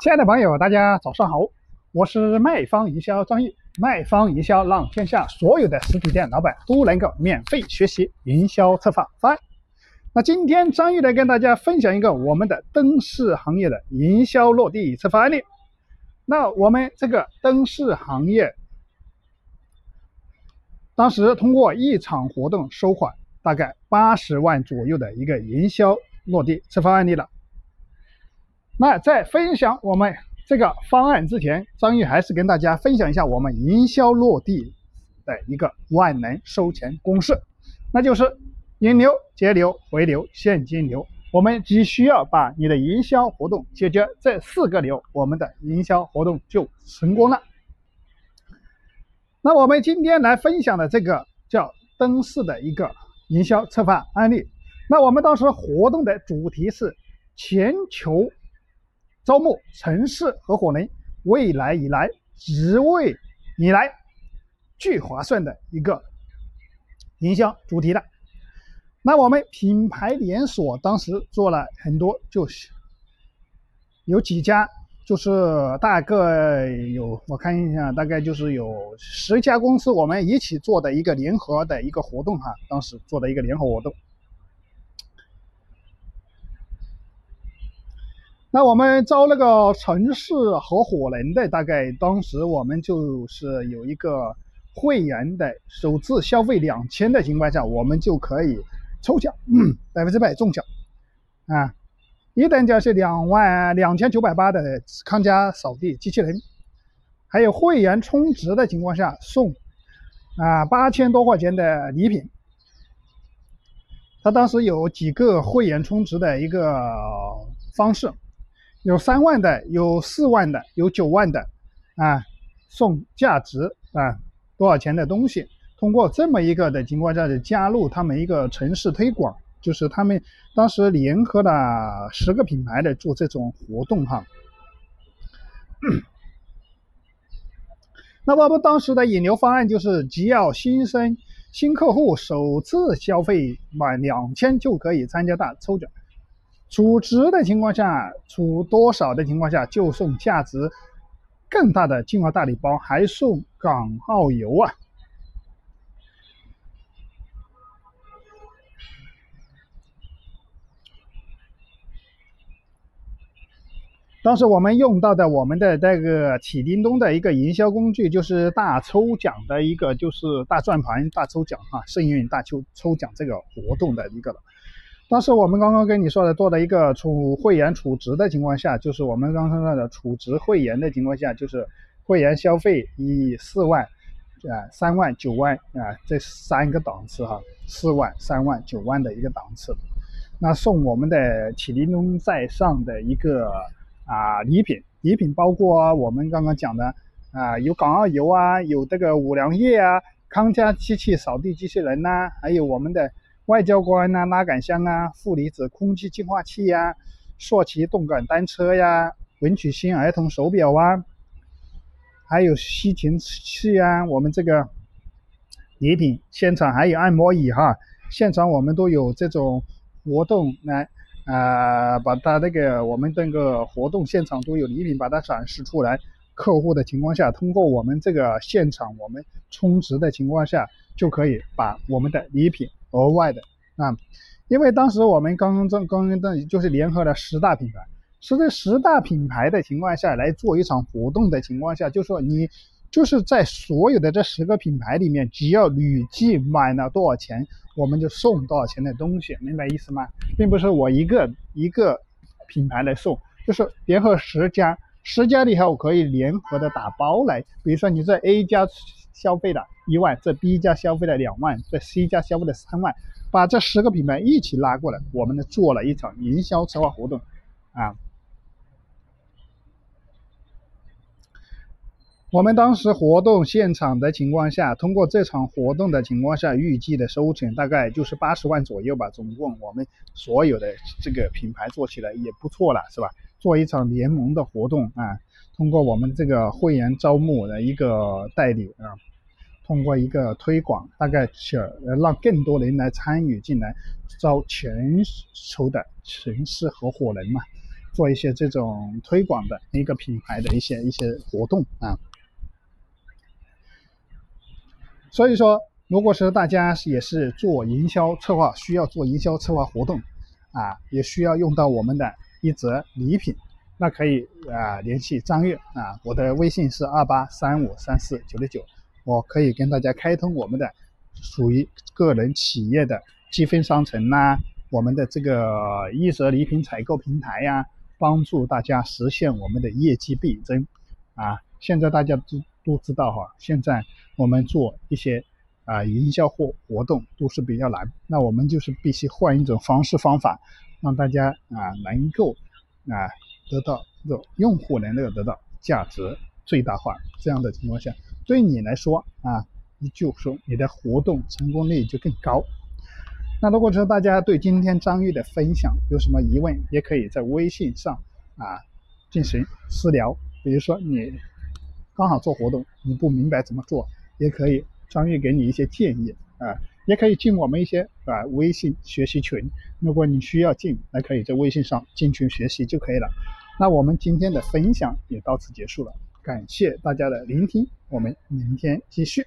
亲爱的朋友，大家早上好，我是卖方营销张毅。卖方营销让天下所有的实体店老板都能够免费学习营销策划方案。那今天张毅来跟大家分享一个我们的灯饰行业的营销落地策划案例。那我们这个灯饰行业，当时通过一场活动收款大概八十万左右的一个营销落地策划案例了。那在分享我们这个方案之前，张玉还是跟大家分享一下我们营销落地的一个万能收钱公式，那就是引流、截流、回流、现金流。我们只需要把你的营销活动解决这四个流，我们的营销活动就成功了。那我们今天来分享的这个叫灯饰的一个营销策划案例。那我们当时活动的主题是全球。招募城市合伙人，未来以来只为你来，最划算的一个营销主题的。那我们品牌连锁当时做了很多，就是有几家，就是大概有我看一下，大概就是有十家公司，我们一起做的一个联合的一个活动哈，当时做的一个联合活动。那我们招那个城市合伙人的，大概当时我们就是有一个会员的首次消费两千的情况下，我们就可以抽奖，百分之百中奖啊！一等奖是两万两千九百八的康佳扫地机器人，还有会员充值的情况下送啊八千多块钱的礼品。他当时有几个会员充值的一个方式。有三万的，有四万的，有九万的，啊，送价值啊多少钱的东西？通过这么一个的情况下，加入他们一个城市推广，就是他们当时联合了十个品牌的做这种活动哈。那么我们当时的引流方案就是，只要新生新客户首次消费满两千就可以参加大抽奖。储值的情况下，储多少的情况下就送价值更大的进化大礼包，还送港澳游啊！当时我们用到的我们的那个启叮咚的一个营销工具，就是大抽奖的一个，就是大转盘大抽奖哈，幸运大抽抽奖这个活动的一个。当时我们刚刚跟你说的做的一个储会员储值的情况下，就是我们刚刚说的储值会员的情况下，就是会员消费以四万、啊三万、九万啊这三个档次哈，四万、三万、九万的一个档次，那送我们的启灵东在上的一个啊礼品，礼品包括我们刚刚讲的啊有港澳游啊，有这个五粮液啊，康佳机器扫地机器人呐，还有我们的。外交官呐，拉杆箱啊，负离子空气净化器呀，硕奇动感单车呀，文曲星儿童手表啊，还有吸尘器啊，我们这个礼品现场还有按摩椅哈，现场我们都有这种活动来啊，把它那个我们那个活动现场都有礼品把它展示出来，客户的情况下，通过我们这个现场我们充值的情况下，就可以把我们的礼品。额外的啊，因为当时我们刚刚正刚刚正就是联合了十大品牌，是这十大品牌的情况下来做一场活动的情况下，就说你就是在所有的这十个品牌里面，只要累计买了多少钱，我们就送多少钱的东西，明白意思吗？并不是我一个一个品牌来送，就是联合十家，十家里头可以联合的打包来，比如说你在 A 家。消费了一万，这 B 家消费了两万，这 C 家消费了三万，把这十个品牌一起拉过来，我们呢做了一场营销策划活动，啊，我们当时活动现场的情况下，通过这场活动的情况下，预计的收成大概就是八十万左右吧，总共我们所有的这个品牌做起来也不错了，是吧？做一场联盟的活动啊，通过我们这个会员招募的一个代理啊。通过一个推广，大概是让更多人来参与进来，招全球的城市合伙人嘛，做一些这种推广的一个品牌的一些一些活动啊。所以说，如果是大家也是做营销策划，需要做营销策划活动啊，也需要用到我们的一则礼品，那可以啊联系张月啊，我的微信是二八三五三四九六九，我可以跟大家开通我们的属于个人企业的积分商城呐，我们的这个一折礼品采购平台呀，帮助大家实现我们的业绩倍增啊。现在大家都都知道哈，现在我们做一些啊营销活活动都是比较难，那我们就是必须换一种方式方法，让大家啊能够啊得到这种用户能够得到价值最大化。这样的情况下，对你来说啊，你就说你的活动成功率就更高。那如果说大家对今天张玉的分享有什么疑问，也可以在微信上啊进行私聊，比如说你。刚好做活动，你不明白怎么做，也可以张玉给你一些建议啊，也可以进我们一些啊微信学习群。如果你需要进，那可以在微信上进群学习就可以了。那我们今天的分享也到此结束了，感谢大家的聆听，我们明天继续。